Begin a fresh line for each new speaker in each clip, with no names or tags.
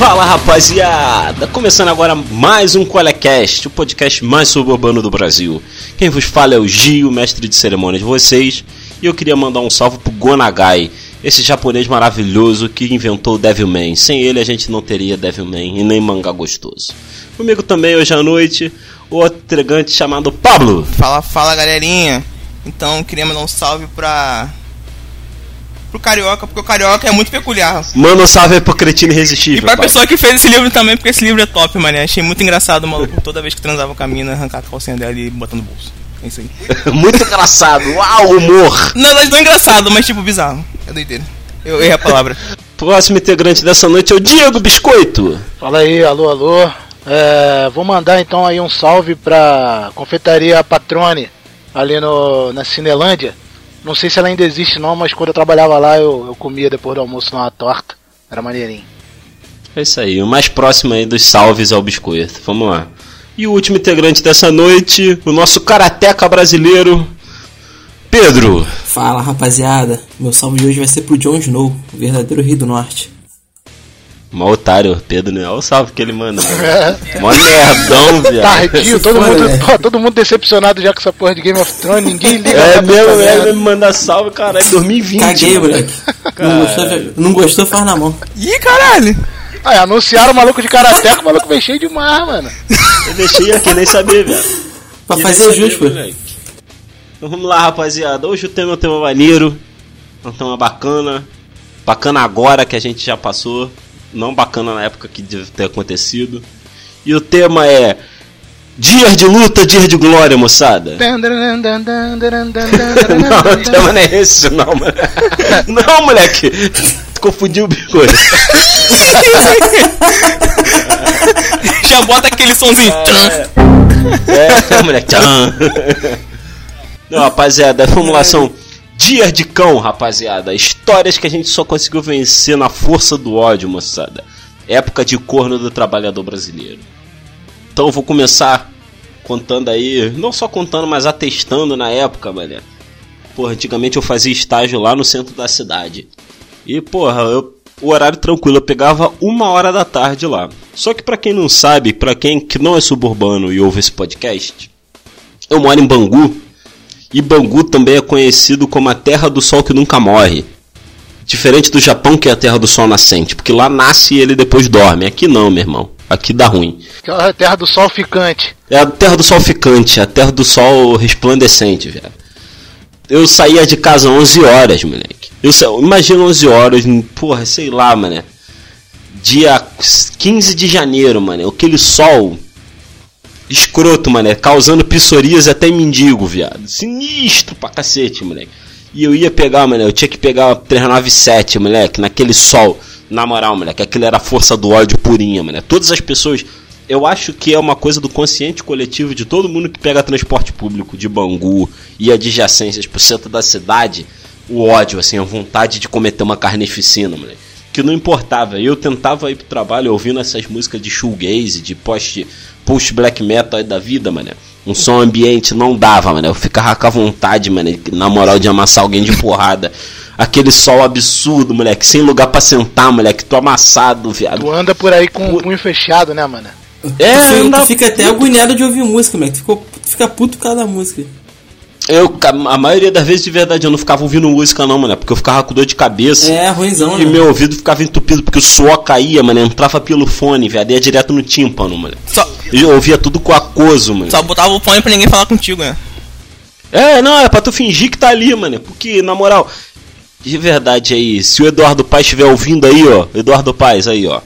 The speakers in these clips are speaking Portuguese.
Fala rapaziada! Começando agora mais um Colecast, o podcast mais suburbano do Brasil. Quem vos fala é o Gio, mestre de cerimônias de vocês, e eu queria mandar um salve pro Gonagai, esse japonês maravilhoso que inventou o Devilman. Sem ele a gente não teria Devilman e nem mangá gostoso. Comigo também hoje à noite, o outro entregante chamado Pablo.
Fala, fala galerinha. Então queria mandar um salve pra. Pro Carioca, porque o Carioca é muito peculiar.
Manda um salve aí pro Cretino
E
Irresistível.
pra
Pablo.
pessoa que fez esse livro também, porque esse livro é top, mano. Achei muito engraçado o maluco toda vez que transava com a mina, arrancar a calcinha dela e botar no bolso. É isso aí.
Muito engraçado, uau, humor!
Na verdade não é engraçado, mas tipo bizarro. É doideira. Eu errei a palavra.
Próximo integrante dessa noite é o Diego Biscoito.
Fala aí, alô, alô. É, vou mandar então aí um salve pra confeitaria Patrone, ali no, na Cinelândia. Não sei se ela ainda existe não, mas quando eu trabalhava lá eu, eu comia depois do almoço uma torta. Era maneirinho.
É isso aí, o mais próximo aí dos salves é o biscoito. Vamos lá. E o último integrante dessa noite, o nosso karateca brasileiro, Pedro.
Fala rapaziada, meu salve de hoje vai ser pro Jon Snow, o verdadeiro rei do norte.
Mó otário, Pedro, né? Olha o salve que ele manda. mano. Mó nerdão, viado.
Tardinho,
se
todo mundo, todo mundo decepcionado já com essa porra de Game of Thrones, ninguém liga
É mesmo, é me mandar salve, caralho, 2020.
Caguei,
mano.
moleque. Não gostou, não gostou, faz na mão.
Ih, caralho!
Aí, anunciaram o maluco de karateca, o maluco veio cheio de mar, mano.
Eu deixei aqui, nem sabia, velho.
Pra
Que
fazer jus, pô.
Então vamos lá, rapaziada. Hoje o tema é um tema maneiro. É um tema bacana. Bacana agora que a gente já passou. Não bacana na época que deve ter acontecido. E o tema é. Dias de luta, dias de glória, moçada. Não, o tema não é esse, não, mano. Não, moleque. Confundiu o biscoito.
Já bota aquele sonzinho.
É, moleque. Tchan. Não, rapaziada, a formulação Dias de Cão, rapaziada. Histórias que a gente só conseguiu vencer na força do ódio, moçada. Época de corno do trabalhador brasileiro. Então eu vou começar contando aí, não só contando, mas atestando na época, mané. Porra, antigamente eu fazia estágio lá no centro da cidade. E, porra, eu, o horário tranquilo, eu pegava uma hora da tarde lá. Só que pra quem não sabe, pra quem que não é suburbano e ouve esse podcast, eu moro em Bangu. E Bangu também é conhecido como a terra do sol que nunca morre. Diferente do Japão, que é a terra do sol nascente, porque lá nasce e ele depois dorme. Aqui não, meu irmão. Aqui dá ruim.
Aquela é terra do sol ficante.
É a terra do sol ficante, a terra do sol resplandecente, velho. Eu saía de casa 11 horas, moleque. Eu sa... Imagina 11 horas, porra, sei lá, mané. Dia 15 de janeiro, mano. Aquele sol escroto, mané. Causando psoríase até mendigo, viado. Sinistro pra cacete, moleque. E eu ia pegar, mano. Eu tinha que pegar a 397, moleque. Naquele sol. Na moral, moleque. Aquilo era a força do ódio purinha, mano. Todas as pessoas. Eu acho que é uma coisa do consciente coletivo de todo mundo que pega transporte público de Bangu e adjacências pro centro da cidade. O ódio, assim, a vontade de cometer uma carnificina, moleque. Que não importava. Eu tentava ir pro trabalho ouvindo essas músicas de shoegaze, de post, post black metal aí da vida, mano. Um som ambiente não dava, mano. Eu ficava com a vontade, mano, na moral de amassar alguém de porrada. Aquele sol absurdo, moleque, sem lugar pra sentar, moleque. Tô amassado, viado.
Tu anda por aí com o punho fechado, né, mano?
É,
tu, fica,
anda-
tu fica até agoniado de ouvir música, moleque. Tu, ficou, tu fica puto por causa da música.
Eu, a maioria das vezes, de verdade, eu não ficava ouvindo música, não, mano. Porque eu ficava com dor de cabeça.
É, ruimzão,
E
né?
meu ouvido ficava entupido porque o suor caía, mano. Entrava pelo fone, velho. Ia direto no tímpano, mano.
Só,
Eu ouvia tudo com aquoso, mano.
só botava o fone pra ninguém falar contigo, né?
É, não, é pra tu fingir que tá ali, mano. Porque, na moral, de verdade aí, se o Eduardo Paes estiver ouvindo aí, ó. Eduardo Paes aí, ó.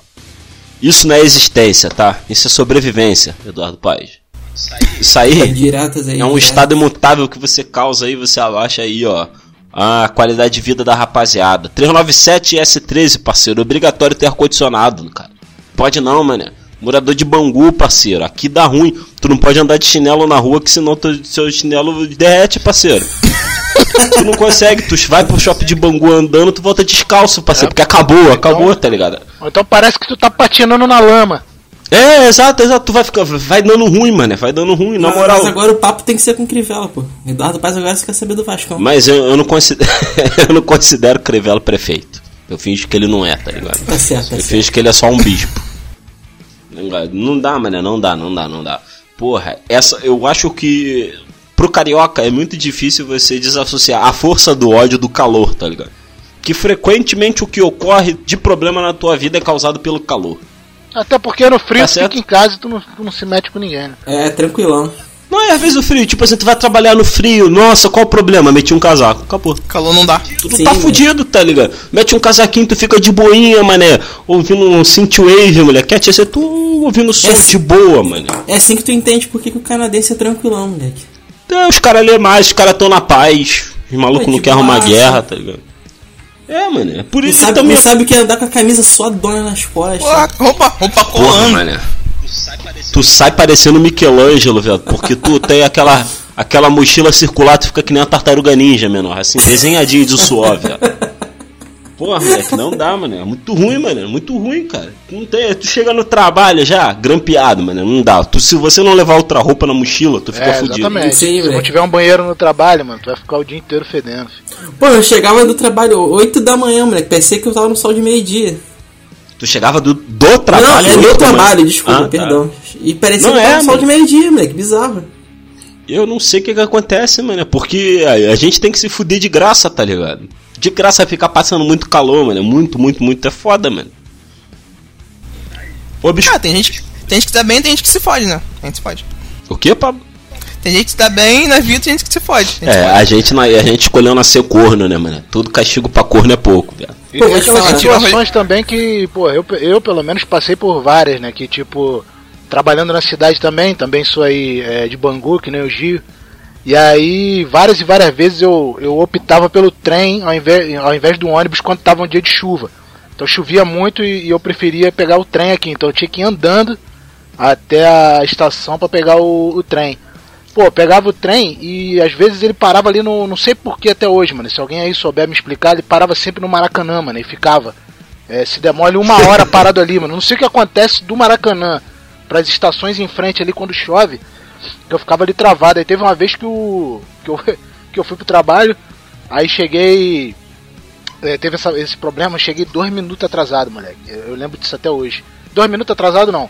Isso não é existência, tá? Isso é sobrevivência, Eduardo Paes. Isso aí
Diretas aí.
é um
direto.
estado imutável que você causa aí, você abaixa aí, ó. A qualidade de vida da rapaziada. 397 S13, parceiro. Obrigatório ter ar-condicionado, cara. Pode não, mano. Morador de Bangu, parceiro. Aqui dá ruim. Tu não pode andar de chinelo na rua, que senão teu, seu chinelo derrete, parceiro. tu não consegue. Tu vai pro shopping de Bangu andando, tu volta descalço, parceiro. Porque acabou, acabou, tá ligado?
Então parece que tu tá patinando na lama.
É, exato, exato. Tu vai ficar. Vai dando ruim, mano. Vai dando ruim, na
Mas-
moral.
Mas agora o papo tem que ser com Crivella, pô. Eduardo Paz agora você quer saber do Vascão.
Mas eu, eu não considero. eu não considero Crivella prefeito. Eu finjo que ele não é, tá ligado?
Tá certo, tá
Eu
certo.
finjo que ele é só um bispo. Não dá, mano, não dá, não dá, não dá. Porra, essa eu acho que pro carioca é muito difícil você desassociar a força do ódio do calor, tá ligado? Que frequentemente o que ocorre de problema na tua vida é causado pelo calor.
Até porque no frio
Tá
tu fica em casa e tu não, tu não se mete com ninguém, né?
É, tranquilão.
Não é às vezes o frio, tipo assim, tu vai trabalhar no frio, nossa, qual o problema? Meti um casaco, acabou.
Calor não dá.
Tu
Sim,
tá
mano.
fudido, tá ligado? Mete um casaquinho, tu fica de boinha, mané. Ouvindo um synthwave, mulher. Quer ser tu ouvindo som
Esse-
de boa, mano.
É assim que tu entende por que, que o canadense é tranquilão, moleque.
Então, os caras lê mais, os caras tão na paz. Os malucos
É
não querem arrumar guerra, tá ligado? É, mano. É por
Não
isso
sabe,
que também.
não sabe o que é andar com a camisa suadona nas costas.
Porra, roupa, roupa
Porra,
colando.
mané. Tu sai parecendo Michelangelo, velho. Porque tu tem aquela, aquela mochila circular, tu fica que nem uma tartaruga ninja, menor. Assim, desenhadinho de suor, velho. Porra, moleque, não dá, mano. É muito ruim, mano. É muito ruim, cara. Tu Não tem, tu chega no trabalho já, grampeado, mano. Não dá. Tu, se você não levar outra roupa na mochila, tu fica
É,
fudido.
exatamente.
Sim,
Se não tiver um banheiro no trabalho, mano, tu vai ficar o dia inteiro fedendo.
Pô, eu chegava do trabalho 8 da manhã, moleque. Pensei que eu tava no sol de meio-dia.
Tu chegava do, do trabalho.
não, é
da
trabalho,
manhã.
desculpa,
Ah, tá.
perdão. E parecia
Não
que eu tava
é,
no sol de meio-dia, moleque. Bizarro.
Eu não sei o que, que acontece, mano. É porque a, a gente tem que se fuder de graça, tá ligado? De graça ficar passando muito calor, mano. É Muito, muito, muito. É foda, mano. Ô, bicho.
Ah, tem gente, tem gente que tá bem tem gente que se fode, né? A gente se fode.
O que, Pablo?
Tem gente que tá bem na vida tem gente que se fode. A
É,
fode.
a gente, a gente escolheu nascer corno, né, mano? Todo castigo pra corno é pouco, velho.
E
Pô,
tem aquelas situações também que, pô, eu, eu pelo menos passei por várias, né? Que tipo, trabalhando na cidade também, também sou aí é, de Bangu, que nem o Gio. E aí, várias e várias vezes eu, eu optava pelo trem ao invés, ao invés do ônibus quando tava um dia de chuva. Então chovia muito e, e eu preferia pegar o trem aqui. Então eu tinha que ir andando até a estação para pegar o, o trem. Pô, pegava o trem e às vezes ele parava ali no. Não sei porquê até hoje, mano. Se alguém aí souber me explicar, ele parava sempre no Maracanã, mano. E ficava. É, se demole uma hora parado ali, mano. Não sei o que acontece do Maracanã para as estações em frente ali quando chove. Que eu ficava ali travado. Aí teve uma vez que, o, que, eu, que eu fui pro trabalho. Aí cheguei. é, teve essa- esse problema, eu cheguei dois minutos atrasado, moleque. Eu, eu lembro disso até hoje. Dois minutos atrasado não.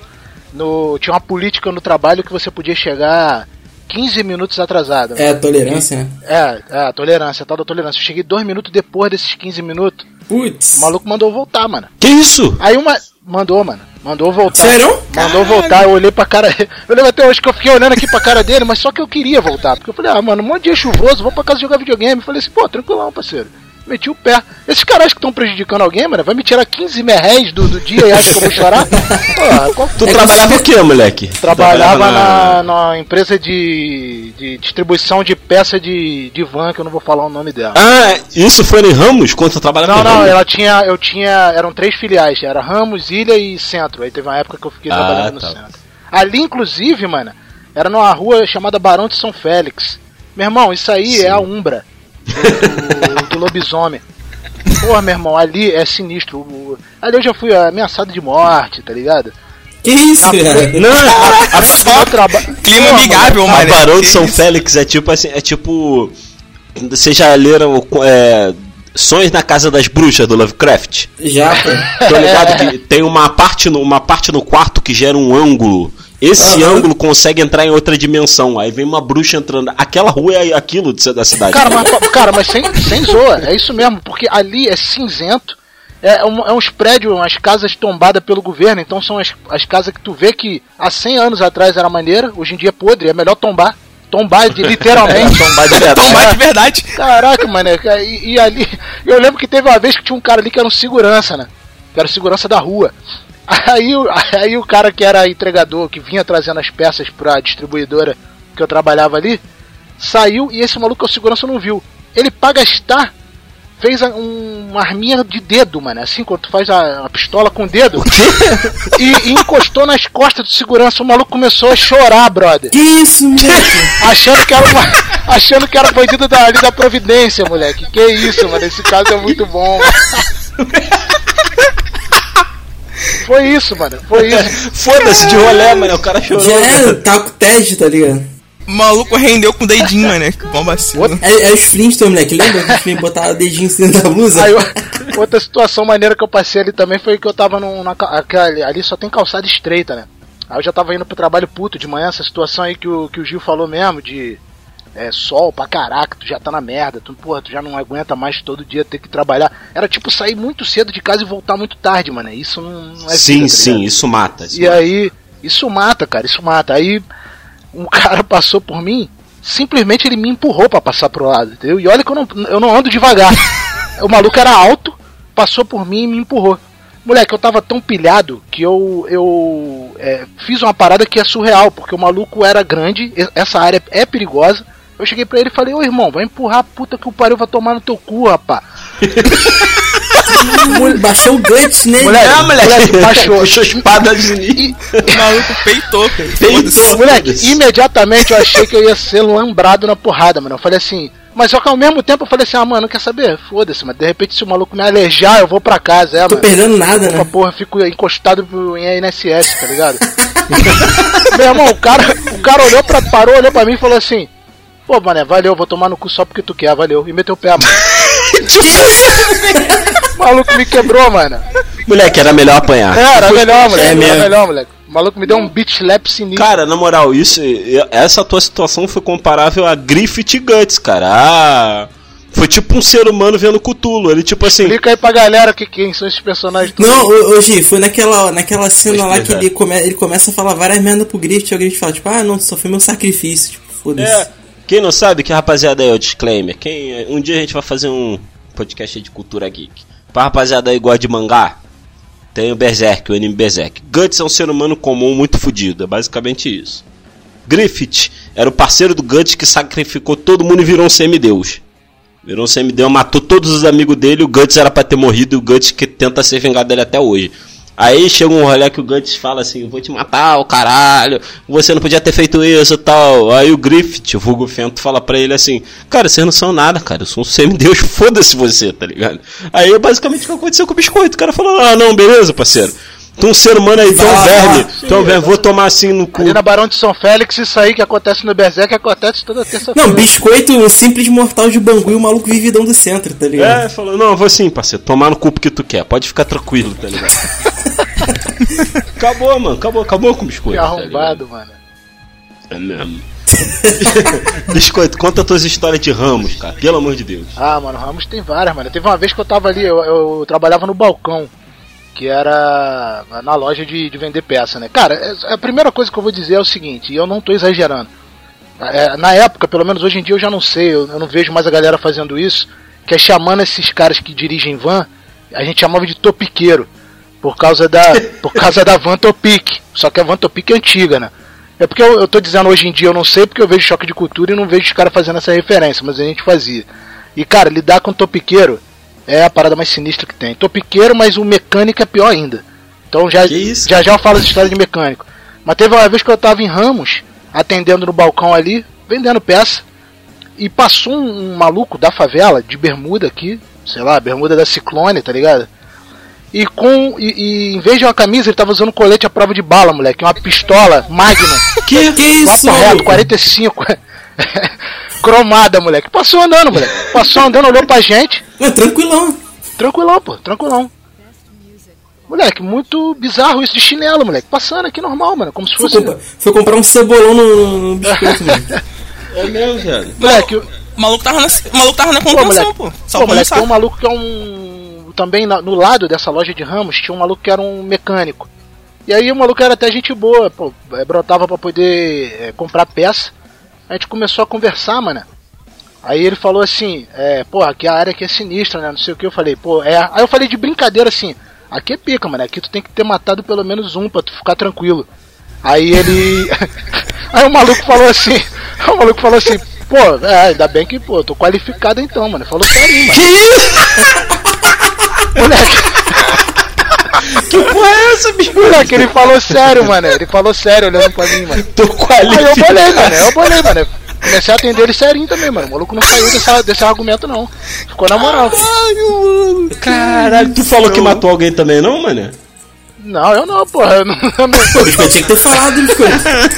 No, tinha uma política no trabalho que você podia chegar 15 minutos atrasado.
É, tolerância, né?
É, é, a tolerância, a tal da tolerância. Eu cheguei dois minutos depois desses 15 minutos.
Putz.
O maluco mandou eu voltar, mano.
Que isso?
Aí uma. Mandou, mano. Mandou voltar.
Sério?
Mandou eu voltar, eu olhei pra cara. Eu lembro até hoje que eu fiquei olhando aqui pra cara dele, mas só que eu queria voltar. Porque eu falei, ah, mano, um monte de dia chuvoso, vou pra casa jogar videogame. Eu falei assim, pô, tranquilão, parceiro. Meti o pé. Esses caras que estão prejudicando alguém, mano, vai me tirar 15 merréis do, do dia e acha que eu vou chorar? Pô, qual...
Tu
É que
trabalhava
você-
o quê, moleque?
Trabalhava na, na empresa de, de distribuição de peça de, de van, que eu não vou falar o nome dela.
Ah, isso foi em Ramos? Quando tu trabalhava
Não, não, ela tinha, eu tinha, eram três filiais, era Ramos, Ilha e Centro. Aí teve uma época que eu fiquei
Ah,
trabalhando
tá.
no Centro. Ali, inclusive, mano, era numa rua chamada Barão de São Félix. Meu irmão, isso aí é a Umbra do, do, lobisomem. Porra, meu irmão, ali é sinistro. Ali eu já fui ameaçado de morte, tá ligado?
Que isso, cara?
Não, a, a,
Eu traba...
Clima amigável,
a
mano.
Barão de São
isso?
Félix é tipo assim, é tipo. Vocês já leram é, Sonhos na Casa das Bruxas do Lovecraft?
Já, pô.
Tô ligado que tem uma parte, no, uma parte no quarto que gera um ângulo. Esse
Aham.
ângulo consegue entrar em outra dimensão. Aí vem uma bruxa entrando. Aquela rua é aquilo de- da cidade.
Cara, mas, cara, mas sem, sem zoa, é isso mesmo, porque ali é cinzento, é, um- é uns prédios, umas casas tombadas pelo governo, então são as, as casas que tu vê que há 100 anos atrás era maneira, hoje em dia é podre, é melhor tombar. Tombar, de, literalmente.
Tombar de verdade.
Tomar de verdade.
Caraca, mano, e, e ali, eu lembro que teve uma vez que tinha um cara ali que era um segurança, né? Que era segurança da rua. Aí, o- aí o cara que era entregador, que vinha trazendo as peças pra distribuidora que eu trabalhava ali, saiu e esse maluco que é o segurança não viu. Ele pra gastar, fez um, uma arminha de dedo, mano. Assim, quando tu faz a, a pistola com o dedo. E, e encostou nas costas do segurança. O maluco começou a chorar, brother.
Que isso, moleque?
Achando que era uma, achando que era bandido da, ali da Providência, moleque. Que isso, mano. Esse caso é muito bom. Foi isso, mano. Foi isso.
Foda-se de rolé, mano. O cara chorou.
Já era, tá com TED, tá ligado?
O maluco rendeu com o dedinho, mano. Que bom vacilo.
É, é os Flintstones, moleque. Lembra que os Flintstones botavam o dedinho em cima da blusa?
Aí, outra situação maneira que eu passei ali também foi que eu tava num, na, aquela- ali só tem calçada estreita, né? Aí eu já tava indo pro trabalho puto de manhã, essa situação aí que o, que o Gil falou mesmo, de é, sol pra caraca, tu já tá na merda, tu, porra, tu já não aguenta mais todo dia ter que trabalhar. Era tipo sair muito cedo de casa e voltar muito tarde, mano. Isso não, não é
Sim,
vida, tá
sim, isso mata. isso
E
mata.
aí, isso mata, cara, isso mata. Aí um cara passou por mim, simplesmente ele me empurrou pra passar pro lado, entendeu? E olha que eu não, eu não ando devagar. o maluco era alto, passou por mim e me empurrou. Moleque, eu tava tão pilhado que eu, eu é, fiz uma parada que é surreal, porque o maluco era grande, essa área é perigosa. Eu cheguei pra ele e falei, ô irmão, vai empurrar a puta que o pariu vai tomar no teu cu, rapá.
Baixou o Guts nele.
Moleque,
Ah, moleque,
moleque, baixou.
Puxou a espada de
E-
O maluco peitou, cara.
Peitou.
Moleque, imediatamente eu achei que eu ia ser lambrado na porrada, mano. Eu falei assim, mas só que ao mesmo tempo eu falei assim, ah, mano, quer saber? Foda-se, mas de repente se o maluco me alejar, eu vou pra casa, é,
Tô
mano.
perdendo nada,
Opa,
né?
porra, fico encostado em INSS, tá ligado? Meu irmão, o cara, o cara olhou pra, parou, olhou pra mim e falou assim, pô, mané, valeu, vou tomar no cu só porque tu quer, valeu. E meteu o pé, mano. o maluco me quebrou, mano.
Moleque, era melhor apanhar.
É, era melhor, moleque.
É
era
mesmo.
melhor, moleque. O maluco me deu um beat slap sinistro.
Cara, na moral, isso, essa tua situação foi comparável a Griffith Guts, cara. Ah, foi tipo um ser humano vendo Cutulo. Ele tipo assim,
Explica aí pra galera que, quem são esses personagens.
Não, Gi, foi naquela, naquela cena lá que
explicar.
ele, come, ele começa a falar várias merdas pro Griffith e o Griffith fala, tipo, ah, não, só foi meu sacrifício, tipo, foda-se.
É, quem não sabe, que rapaziada é o disclaimer. Quem, um dia a gente vai fazer um podcast de cultura geek. Pra rapaziada aí gosta de mangá, tem o Berserk, o anime Berserk. Guts é um ser humano comum muito fodido, é basicamente isso. Griffith era o parceiro do Guts que sacrificou todo mundo e virou um semideus. Virou um semideus, matou todos os amigos dele, o Guts era pra ter morrido e o Guts que tenta ser vingado dele até hoje. Aí chega um rolê que o Guts fala assim, vou te matar, o caralho, você não podia ter feito isso e tal. Aí o Griffith, o vulgo Fento, fala pra ele assim, cara, vocês não são nada, cara, eu sou um semideus, foda-se você, tá ligado? Aí é basicamente o que aconteceu com o biscoito, o cara falou, ah não, beleza, parceiro. Tu é um ser humano aí, tu um
Ah,
verme,
sim,
é um verme, vou tomar assim no cu.
Ali na Barão de São Félix, isso aí que acontece no Berserk acontece toda terça-feira.
Não, biscoito, um simples mortal de Bangu e o maluco vividão do centro, tá ligado?
É, falou, não, eu vou sim, parceiro, tomar no cu que tu quer, pode ficar tranquilo, tá ligado? acabou, mano, acabou, acabou com o biscoito.
Que
tá
arrombado, mano.
É mesmo. biscoito, conta tuas histórias de ramos, cara, pelo amor de Deus.
Ah, mano, Ramos tem várias, mano. Teve uma vez que eu tava ali, eu, eu trabalhava no balcão, que era na loja de, de vender peça, né? Cara, é- a primeira coisa que eu vou dizer é o seguinte, e eu não tô exagerando. É, na época, pelo menos hoje em dia eu já não sei, eu, eu não vejo mais a galera fazendo isso, que é chamando esses caras que dirigem van, a gente chamava de topiqueiro, por causa da, por causa da van Topic. Só que a van Topic é antiga, né? É porque eu, eu tô dizendo hoje em dia eu não sei, porque eu vejo choque de cultura e não vejo os caras fazendo essa referência, mas a gente fazia. E cara, lidar com topiqueiro é a parada mais sinistra que tem. Topiqueiro, mas o mecânico é pior ainda. Então já, já já eu falo essa história de mecânico. Mas teve uma vez que eu tava em Ramos, atendendo no balcão ali, vendendo peça, e passou um, um maluco da favela, de bermuda aqui, sei lá, bermuda da Ciclone, tá ligado? E com. E, e em vez de uma camisa, ele tava usando um colete à prova de bala, moleque. Uma pistola Magnum.
Que, que isso,
reto,
maluco?
45. Cromada, moleque. Passou andando, moleque. Passou andando, olhou pra gente.
Não, tranquilão.
Tranquilão, pô, tranquilão. Moleque, muito bizarro isso de chinelo, moleque. Passando aqui normal, mano. Como se
Foi,
fosse.
comprar, foi comprar um cebolão no, no biscoito, mano.
É mesmo, velho.
Moleque,
O maluco tava na, o maluco tava na contenção,
moleque,
pô. Só
pô, moleque, tem um maluco que é um. Também na- no lado dessa loja de ramos tinha um maluco que era um mecânico. E aí o maluco era até gente boa, pô, é, brotava pra poder é, comprar peça. A gente começou a conversar, mano. Aí ele falou assim, é, pô, aqui a área aqui é sinistra, né? Não sei o que. Eu falei, pô, é. Aí eu falei de brincadeira assim, aqui é pica, mano. Aqui tu tem que ter matado pelo menos um pra tu ficar tranquilo. Aí ele. aí o maluco falou assim, o maluco falou assim, pô, é, ainda bem que, pô, tô qualificado então, mano. Falou sério, mano. Moleque,
Que porra é essa, bicho?
moleque, ele falou sério, mano. Ele falou sério olhando pra mim, mano.
Tô
Aí eu bolei, mano. Eu bolei, mano. Comecei a atender ele serinho também, mano. O maluco não saiu desse, desse argumento, não. Ficou na moral.
Caralho, tu falou que matou alguém também, não, mano?
Não, eu não, porra. Eu não, eu não-
Pô, biscoito tinha que ter falado, biscoito.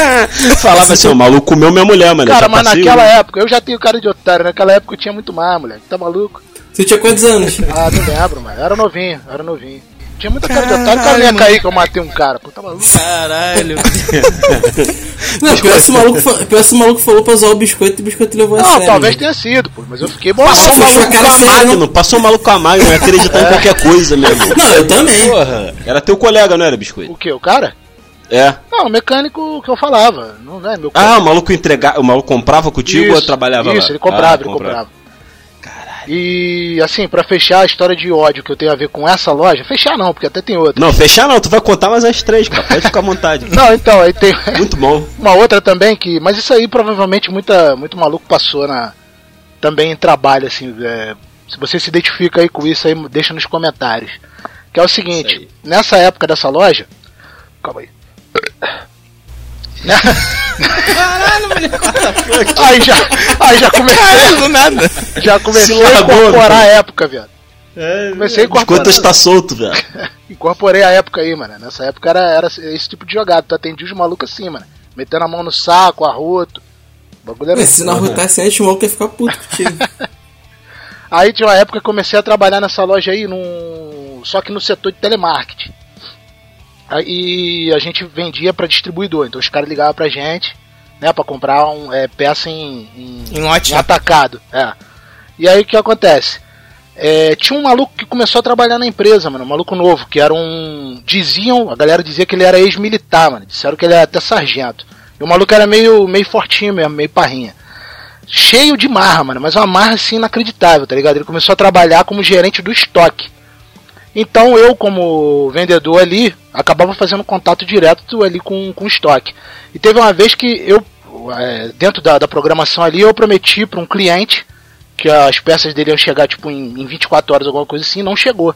Falava assim, o maluco comeu minha mulher, mano.
Cara, mas naquela época, eu já tenho cara de otário. Naquela época eu tinha muito mais, moleque. Tá maluco?
Você tinha quantos anos?
Ah, não lembro, mano. Eu era novinho, eu era novinho. Tinha muita cara de otário. Cara, minha cair que eu matei um cara, pô, tá maluco?
Caralho.
Não, pior esse maluco, pior esse maluco falou pra zoar o biscoito e o biscoito levou a
Não,
sério.
talvez
né?
tenha sido, pô, mas eu fiquei bolado.
Passou
a
maluco com a
feia, não?
Passou um maluco com a Magno, ia acreditar em qualquer coisa mesmo.
Não, eu também.
Porra, era teu colega, não era, biscoito?
O que, o cara?
É.
Não, o mecânico que eu falava, não é meu
Ah, o maluco entregar, o maluco comprava contigo ou trabalhava lá?
Isso, ele comprava,
Ah,
ele comprava. E assim, pra fechar a história de ódio que eu tenho a ver com essa loja, fechar não, porque até tem outra.
Não, fechar não, tu vai contar mais as três, cara. Pode ficar à vontade.
Não, então, aí tem
Muito bom.
uma outra também que. Mas isso aí provavelmente muita, muito maluco passou na. Também em trabalho, assim. é, se você se identifica aí com isso aí, deixa nos comentários. Que é o seguinte, nessa época dessa loja. Calma aí.
Caralho, moleque.
Aí já, aí já comecei,
Caralho, do nada.
já comecei
Se
a incorporar a
velho.
época, viado. Comecei a incorporar.
está solto, velho.
Incorporei a época aí, mano. Nessa época era, era esse tipo de jogada. Tu atendia os malucos assim, mano. Metendo a mão no saco, arroto. O bagulho era
Mas se não arrotasse antes, o maluco ia ficar puto contigo.
Aí tinha uma época que eu comecei a trabalhar nessa loja aí, num... só que no setor de telemarketing. Aí a gente vendia pra distribuidor, então os caras ligavam pra gente, né, pra comprar um, é, peça em, em,
Em
em atacado. É. E aí o que acontece? É, tinha um maluco que começou a trabalhar na empresa, mano, um maluco novo, que era um. Diziam, a galera dizia que ele era ex-militar, mano. Disseram que ele era até sargento. E o maluco era meio, meio fortinho mesmo, meio parrinha. Cheio de marra, mano, mas uma marra assim inacreditável, tá ligado? Ele começou a trabalhar como gerente do estoque. Então eu, como vendedor ali, acabava fazendo contato direto ali com, com o estoque. E teve uma vez que eu, é, dentro da, da programação ali, eu prometi para um cliente que as peças dele iam chegar tipo em, em 24 horas, alguma coisa assim, não chegou.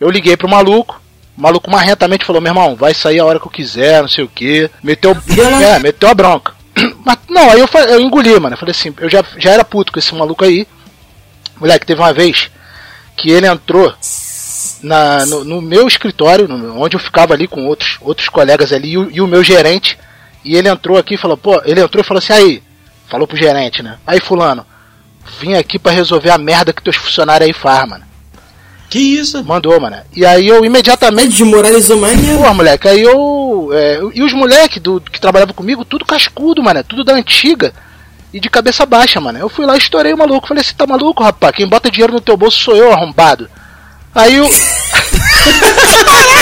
Eu liguei pro maluco, o maluco marrentamente falou, meu irmão, vai sair a hora que eu quiser, não sei o que. Meteu, é, meteu a bronca. Mas, não, aí eu, eu engoli, mano. Eu falei assim, eu já, já era puto com esse maluco aí. Moleque, teve uma vez que ele entrou na, no, no meu escritório, no- onde eu ficava ali com outros, outros colegas ali e o, e o meu gerente. E ele entrou aqui e falou, pô, ele entrou e falou assim, aí, falou pro gerente, né? Aí fulano, vim aqui pra resolver a merda que teus funcionários aí faz, mano.
Que isso?
Mandou, mano. E aí eu imediatamente
Desmoralizou maneiro.
Pô, moleque, aí eu. é, e os moleques do, que trabalhavam comigo, tudo cascudo, mano, tudo da antiga. E de cabeça baixa, mano. Eu fui lá e estourei o maluco. Falei assim, tá maluco, rapaz? Quem bota dinheiro no teu bolso sou eu, arrombado. Aí o.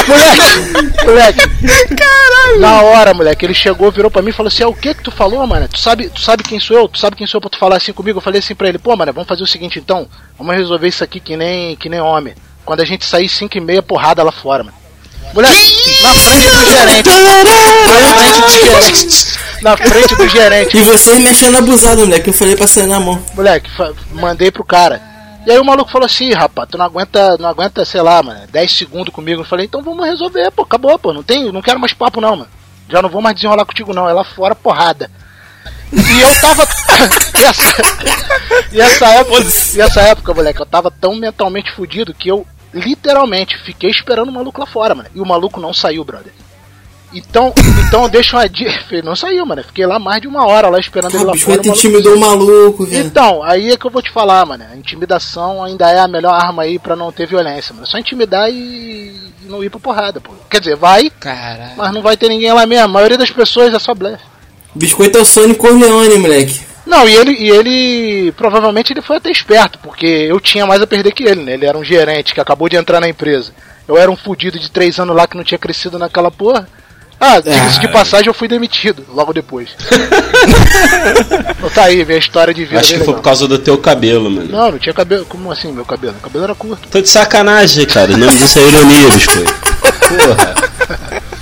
moleque, moleque. Caralho. Na hora, moleque, ele chegou, virou pra mim e falou assim: é o que que tu falou, mano? Tu sabe, tu sabe quem sou eu? Tu sabe quem sou eu pra tu falar assim comigo? Eu falei assim pra ele: pô, mano, vamos fazer o seguinte então. Vamos resolver isso aqui que nem, que nem homem. Quando a gente sair 5 e meia, porrada lá fora, mano. Moleque, na frente do gerente. Na frente do gerente. Na frente do gerente.
E vocês me achando abusado, moleque. Eu falei pra sair na mão.
Moleque, mandei pro cara. E aí o maluco falou assim, rapaz, tu não aguenta, não aguenta, sei lá, mano, 10 segundos comigo. Eu falei, então vamos resolver, pô, acabou, pô, não tem, não quero mais papo não, mano. Já não vou mais desenrolar contigo não, é lá fora porrada. E eu tava. e, essa, e essa época, e essa época, moleque, eu tava tão mentalmente fudido que eu literalmente fiquei esperando o maluco lá fora, mano. E o maluco não saiu, brother. Então, então deixa uma dica. Não saiu, mano. Fiquei lá mais de uma hora lá esperando ele
Ah,
lá
o
fora.
biscoito
o maluco
intimidou o maluco, velho.
então, aí é que eu vou te falar, mano. A intimidação ainda é a melhor arma aí pra não ter violência, mano. É só intimidar e, e não ir pra porrada, pô. Quer dizer, vai,
Caralho.
mas não vai ter ninguém lá mesmo. A maioria das pessoas é só blefe.
Biscoito é o Sonic Corleone, moleque.
Não, e ele, e ele provavelmente ele foi até esperto, porque eu tinha mais a perder que ele, né? Ele era um gerente que acabou de entrar na empresa. Eu era um fudido de três anos lá que não tinha crescido naquela porra. Ah, diga-se de passagem, eu fui demitido logo depois. então tá aí, minha história de vida.
Acho que
bem
foi por
legal.
causa do teu cabelo, mano.
Não, não tinha cabelo. Como assim, meu cabelo? Meu cabelo era curto.
Tô de sacanagem, cara. O nome disso é ironia, biscoito. Porra.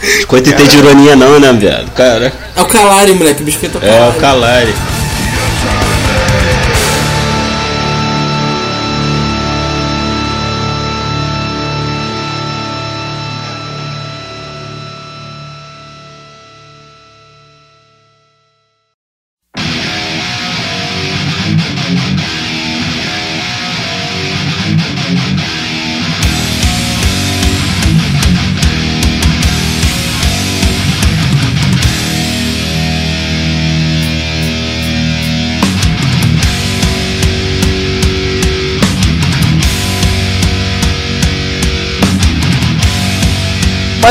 Biscoito não tem de ironia não, né, viado? Cara.
É o Calari, moleque. O biscoito é o
É,
Calari.
o Calari.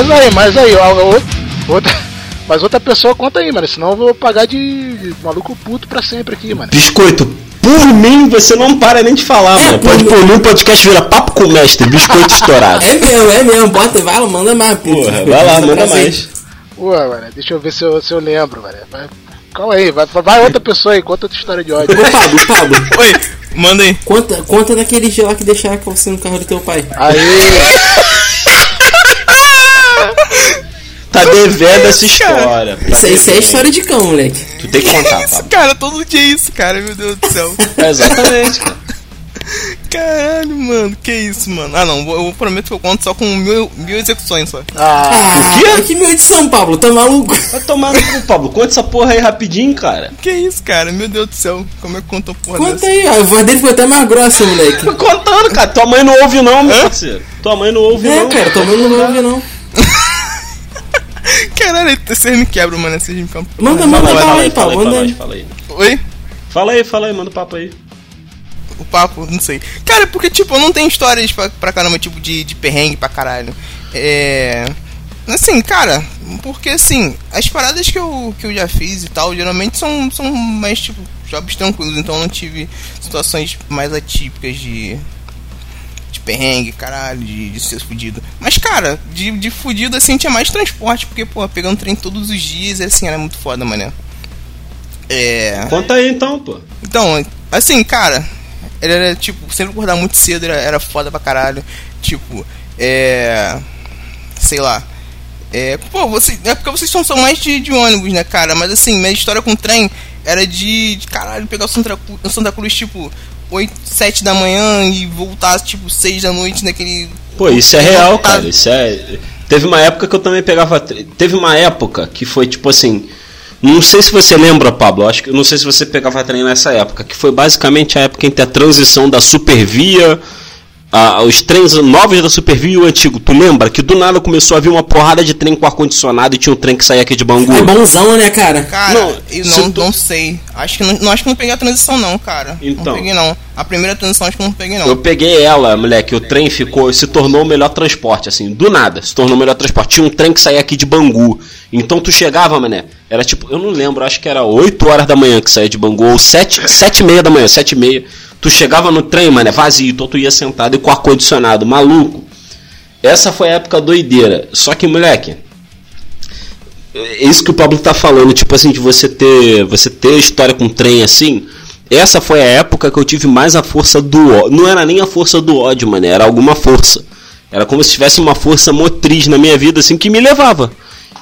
Mas aí, mas aí, ó, ó, outra, mas outra pessoa conta aí, mano. Senão eu vou pagar de, de maluco puto pra sempre aqui, mano.
Biscoito, por mim você não para nem de falar,
É,
mano.
por
Pode por mim o podcast vira papo com o mestre, biscoito estourado.
É mesmo, é mesmo. Bota, vai lá, manda mais, pô.
Porra, vai lá, manda mais.
Pô, mano, deixa eu ver se eu, se eu lembro, mano. Vai, calma aí, vai, vai outra pessoa aí, conta outra história de ódio.
Ô, Pablo, Pablo,
Oi, manda aí.
conta, conta daquele dia lá que deixaram você no carro do teu pai.
Aí,
devendo essa história. Tá
Isso, isso é história de cão, moleque.
Tu tem que contar,
Isso,
Pablo.
cara, todo dia é isso, cara, meu Deus do céu.
É, exatamente, cara.
Caralho, mano, que isso, mano. Ah, não, eu prometo que eu conto só com mil, mil execuções só.
ah,
Ah,
quê?
que meu edição, Pablo, tá maluco?
Vai tomar no cu, Pablo. Conta essa porra aí rapidinho, cara.
Que isso, cara, meu Deus do céu. Como é que contou porra
Conta
dessa?
aí, ó, a voz dele foi até mais grossa, moleque.
Tô contando, cara. Tua mãe não ouve não, meu parceiro. Tua mãe não ouve
É,
não.
cara, tua mãe não vai ouvir, não.
Caralho, vocês me quebram, mano, vocês me ficam...
Manda,
Fala,
manda bala
fala
aí,
fala aí,
manda
fala
aí.
aí, fala aí.
Oi?
Fala aí, fala aí, manda o papo aí.
O papo, não sei. Cara, porque, tipo, eu não tenho histórias pra, pra caramba, tipo, de, de perrengue pra caralho. É. Assim, cara, porque assim, as paradas que eu, que eu já fiz e tal, geralmente são, são mais, tipo, jobs tranquilos, então eu não tive situações mais atípicas de. Perrengue, caralho, de, de ser fudido. Mas, cara, de, de fudido assim tinha mais transporte, porque, pô, pegando trem todos os dias, assim, era muito foda, mané. É.
Conta aí então, pô.
Então, assim, cara, ele era tipo, sempre acordar muito cedo era, era foda pra caralho. Tipo, é. Sei lá. É. Pô, você, é porque vocês são, são mais de, de ônibus, né, cara? Mas assim, minha história com trem era de, de caralho, pegar o Santa, o Santa Cruz, tipo, 8, 7 da manhã e voltar, tipo, 6 da noite naquele.
Pô, isso é real, cara. Isso é. Teve uma época que eu também pegava. Teve uma época que foi tipo assim. Não sei se você lembra, Pablo. Acho que não sei se você pegava trem nessa época, que foi basicamente a época entre a transição da Supervia, a, os trens novos da Supervia e o antigo. Tu lembra que do nada começou a vir uma porrada de trem com ar condicionado e tinha um trem que saía aqui de Bangu.
É bonzão, né, cara?
Cara,
Não,
eu não,
tu-
não sei. Acho que não, não acho que não peguei a transição não, cara.
Então.
Não peguei não. A primeira transição acho que não peguei não.
Eu peguei ela, moleque, o trem ficou, se tornou o melhor transporte, assim, do nada, se tornou o melhor transporte. Tinha um trem que saía aqui de Bangu. Então tu chegava, mané, era tipo, eu não lembro, acho que era 8 horas da manhã que saía de Bangu, ou 7, 7 e meia da manhã, 7 e meia. Tu chegava no trem, mané, vazio, então tu ia sentado e com ar-condicionado, maluco. Essa foi a época doideira. Só que, moleque, é isso que o Pablo tá falando, tipo assim, de você ter, você ter história com trem assim. Essa foi a época que eu tive mais a força do ódio. Não era nem a força do ódio, mano, era alguma força. Era como se tivesse uma força motriz na minha vida assim que me levava.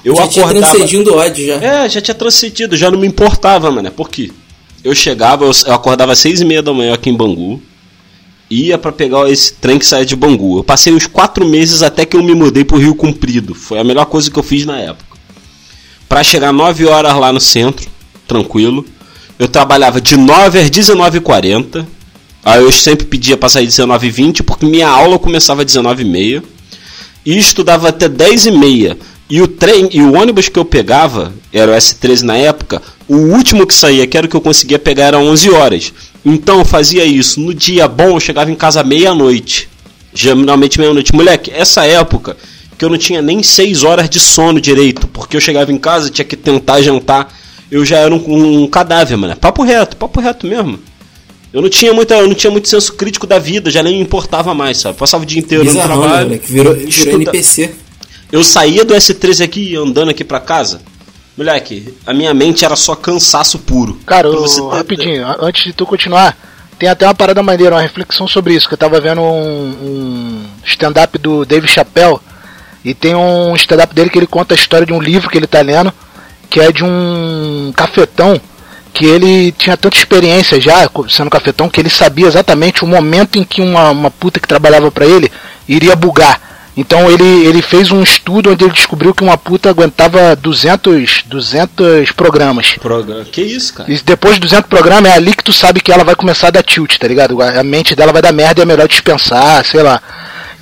Eu
já tinha
acordava.
transcendido o ódio já.
É, já tinha transcendido, já não me importava, mano. Por quê? Eu chegava, eu, eu acordava às seis e meia da manhã aqui em Bangu. Ia pra pegar esse trem que saía de Bangu. Eu passei uns quatro meses até que eu me mudei pro Rio Comprido. Foi a melhor coisa que eu fiz na época. Pra chegar 9 horas lá no centro, tranquilo. Eu trabalhava de 9 às 19h40. Aí eu sempre pedia pra sair 19h20, porque minha aula começava às 19h30 e estudava até 10 e meia. E o trem e o ônibus que eu pegava, era o S13 na época, o último que saía, que era o que eu conseguia pegar, era 11 horas. Então eu fazia isso. No dia bom, eu chegava em casa meia-noite. Geralmente meia-noite. Moleque, essa época que eu não tinha nem 6 horas de sono direito, porque eu chegava em casa, tinha que tentar jantar. Eu já era um, um cadáver, mano. Papo reto, papo reto mesmo. Eu não tinha muita, eu não tinha muito senso crítico da vida, já nem me importava mais, sabe? Passava o dia inteiro no
Bizarrão, né,
trabalho.
moleque? Virou, virou
estuda-
NPC.
eu saía do S13 aqui andando aqui pra casa. Moleque, a minha mente era só cansaço puro.
Cara,
Pra você
rapidinho, antes de tu continuar, tem até uma parada maneira, uma reflexão sobre isso, que eu tava vendo um, um stand-up do Dave Chappelle, e tem um stand-up dele que ele conta a história de um livro que ele tá lendo, que é de um cafetão, que ele tinha tanta experiência já sendo cafetão, que ele sabia exatamente o momento em que uma, uma puta que trabalhava pra ele iria bugar. Então ele, ele fez um estudo onde ele descobriu que uma puta aguentava 200, 200 programas.
Programa. Que isso, cara?
E depois de 200 programas é ali que tu sabe que ela vai começar a dar tilt, tá ligado? A mente dela vai dar merda e é melhor dispensar, sei lá.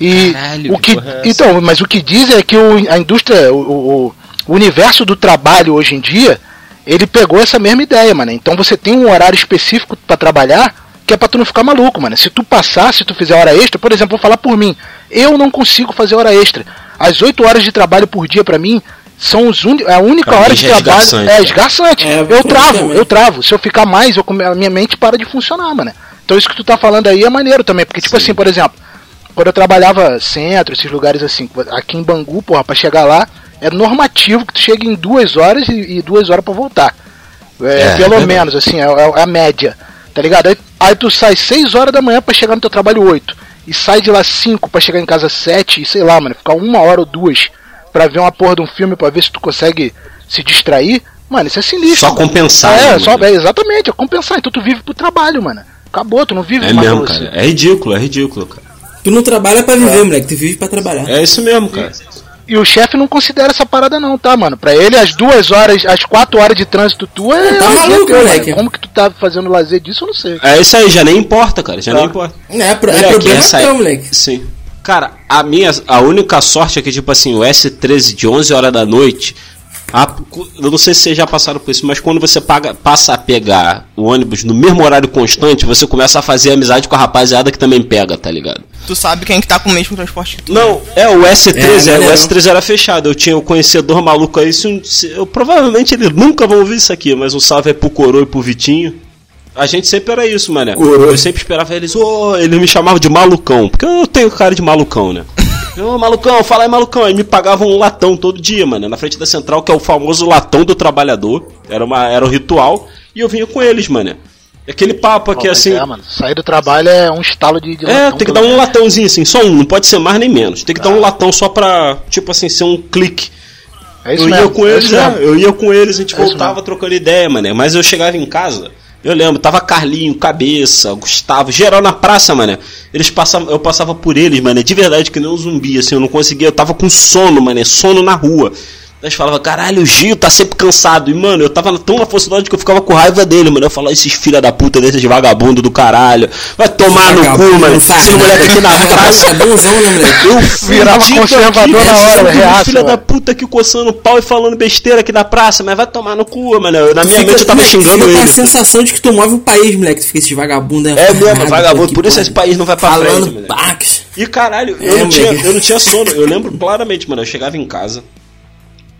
E
Caralho,
o
que
que
é
então, mas o que diz é que o, a indústria, o, o- o universo do trabalho hoje em dia, ele pegou essa mesma ideia, mano. Então você tem um horário específico pra trabalhar que é pra tu não ficar maluco, mano. Se tu passar, se tu fizer hora extra, por exemplo, vou falar por mim, eu não consigo fazer hora extra. As 8 horas de trabalho por dia pra mim são os un... é a única
Pra
hora
mim
de
é
trabalho.
esgarçante,
É esgarçante.
É,
eu travo,
também.
eu travo. Se eu ficar mais, eu a minha mente para de funcionar, mano. Então isso que tu tá falando aí é maneiro também. Porque, tipo assim, por exemplo, quando eu trabalhava centro, esses lugares assim, aqui em Bangu, porra, pra chegar lá, é normativo que tu chegue em duas horas e, e duas horas pra voltar. É,
É,
pelo
é
menos, assim, é, é a média. Tá ligado? Aí, aí tu sai 6 horas da manhã pra chegar no teu trabalho 8. E sai de lá 5 pra chegar em casa 7 e sei lá, mano, ficar uma hora ou duas pra ver uma porra de um filme pra ver se tu consegue se distrair. Mano, isso é sinistro.
Só
mano.
compensar,
É,
né,
só, é, exatamente, é compensar. Então tu vive pro trabalho, mano. Acabou, tu não vive
É mesmo,
você.
cara. É ridículo, é ridículo, cara.
Tu não trabalha pra viver, moleque. Tu vive pra trabalhar.
É isso mesmo, cara.
E o chefe não considera essa parada não, tá, mano? Pra ele, as duas horas, as quatro horas de trânsito tua é...
Tá maluco,
teu, mano.
moleque.
Como que tu tá fazendo lazer disso, eu não sei.
É isso aí, já nem importa, cara. Já nem importa.
É, pro- é
Moleque,
problema
essa
teu,
é-
moleque.
Sim. Cara, a minha a única sorte é que tipo assim, o S13 de 11 horas da noite, a- eu não sei se vocês já passaram por isso, mas quando você paga, passa a pegar o ônibus no mesmo horário constante, você começa a fazer amizade com a rapaziada que também pega, tá ligado?
Tu sabe quem que tá com o mesmo transporte que tu.
Não, é o S13,
É,
é, o
maneiro.
S13 era fechado. Eu tinha o conhecedor maluco aí, se um- se- eu, provavelmente eles nunca vão ouvir isso aqui, mas um salve é pro Coroa e pro Vitinho. A gente sempre era isso, mané.
Coroa.
Eu sempre esperava eles, ô, eles me chamavam de malucão, porque eu tenho cara de malucão, né? Ô, malucão, fala aí, malucão. Aí me pagavam um latão todo dia, mano, na frente da central, que é o famoso latão do trabalhador. Era, uma, era um ritual. E eu vinha com eles, mano. Aquele papo aqui
mas
assim.
É, mano, sair do trabalho é um estalo de, de
É, tem que dar um latãozinho assim, só um, não pode ser mais nem menos. Tem que dar um latão só pra, tipo assim, ser um clique.
É isso
eu
mesmo,
ia com
é
eles,
isso
né?
mesmo.
Eu ia com eles, a gente
É
voltava
mesmo.
trocando ideia, mané. Mas eu chegava em casa, eu lembro, tava Carlinho, Cabeça, Gustavo, geral na praça, mané. Eles passavam, eu passava por eles, mané, de verdade que nem um zumbi, assim, eu não conseguia, eu tava com sono, mané, sono na rua. Eles falavam, caralho, o Gil tá sempre cansado. E, mano, eu tava tão na falsidade que eu ficava com raiva dele, mano. Eu falava, esses filha da puta desses vagabundo do caralho. Vai tomar no cu, mano. Esses
nada.
moleque aqui na praça.
Vagabundozão, né?
Eu
Virava conservador na hora, reaça,
Filha da
mano.
Puta aqui coçando o pau e falando besteira aqui na praça, mas vai tomar no cu, mano. Na minha
Fica-
mente eu tava
moleque,
xingando
fica com a
ele.
sensação de que tu move o país, moleque. Tu fica esse vagabundo.
É mesmo, vagabundo, por isso esse país não vai pra frente,
Falando pacas.
E caralho,
É,
eu, não tinha, eu não tinha sono. Eu lembro claramente, mano. Eu chegava em casa,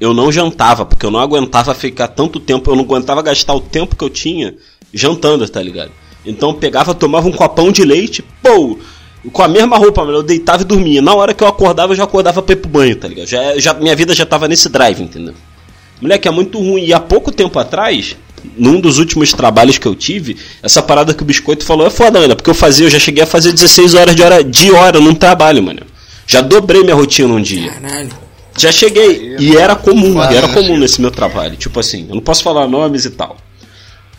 eu não jantava, porque eu não aguentava ficar tanto tempo, eu não aguentava gastar o tempo que eu tinha jantando, tá ligado? Então eu pegava, tomava um copão de leite, pô, com a mesma roupa, mano, eu deitava e dormia. Na hora que eu acordava, eu já acordava pra ir pro banho, tá ligado? Já, já, minha vida já tava nesse drive, entendeu? Moleque, é muito ruim. E há pouco tempo atrás, num dos últimos trabalhos que eu tive, essa parada que o Biscoito falou é foda, mano. Porque eu fazia, eu já cheguei a fazer 16 horas de hora, de hora num trabalho, mano. Já dobrei minha rotina um dia.
Caralho.
Já cheguei. E era comum, e era
né,
comum nesse meu trabalho. Tipo assim, eu não posso falar nomes e tal.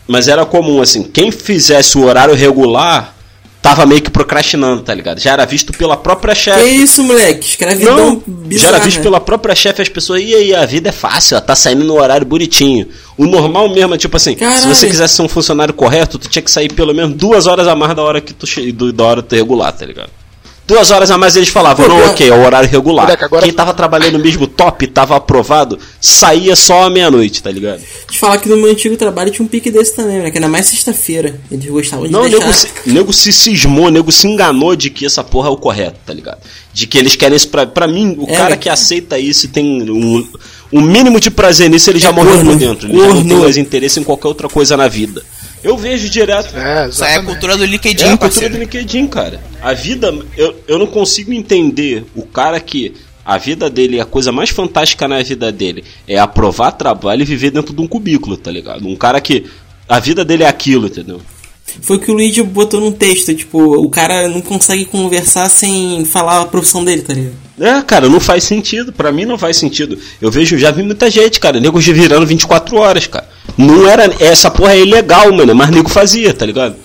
Mas era comum, assim, quem fizesse o horário regular tava meio que procrastinando, tá ligado? Já era visto pela própria
Que
chefe.
isso, moleque? Escravidão
Não, já era visto pela própria chefe as pessoas, e aí, a vida é fácil, ó, tá saindo no horário bonitinho. O normal mesmo é tipo assim, se
Caralho.
você quisesse ser um funcionário correto, tu tinha que sair pelo menos duas horas a mais da hora que tu da hora tu regular, tá ligado? Duas horas a mais eles falavam, não,
cara-
ok, é o horário regular.
Moleque, agora-
Quem tava trabalhando mesmo top, tava aprovado, saía só à meia-noite, tá ligado?
Te falar que no meu antigo trabalho tinha um pique desse também, moleque. Ainda mais sexta-feira. Eles gostavam de
Não, o
deixar...
nego se, nego se cismou, nego se enganou de que essa porra é o correto, tá ligado? De que eles querem isso pra. Pra mim, o
É,
cara
né?
que aceita isso e tem um, um mínimo de prazer nisso, ele já
É
morreu por dentro. Ele já não tem mais interesse em qualquer outra coisa na vida. Eu vejo direto.
É,
Isso aí é a cultura do
É
LinkedIn,
a cultura do LinkedIn, cara. A vida. Eu, eu não consigo entender o cara que. A vida dele, a coisa mais fantástica na vida dele é aprovar trabalho e viver dentro de um cubículo, tá ligado? Um cara que. A vida dele é aquilo, entendeu?
Foi o que o Luigi botou num texto, tipo, o cara não consegue conversar sem falar a profissão dele, tá ligado?
É, cara, não faz sentido. Pra mim não faz sentido. Eu vejo, já vi muita gente, cara, nego virando 24 horas, cara. Não era. Essa porra é ilegal, mano, mas nego fazia, tá ligado?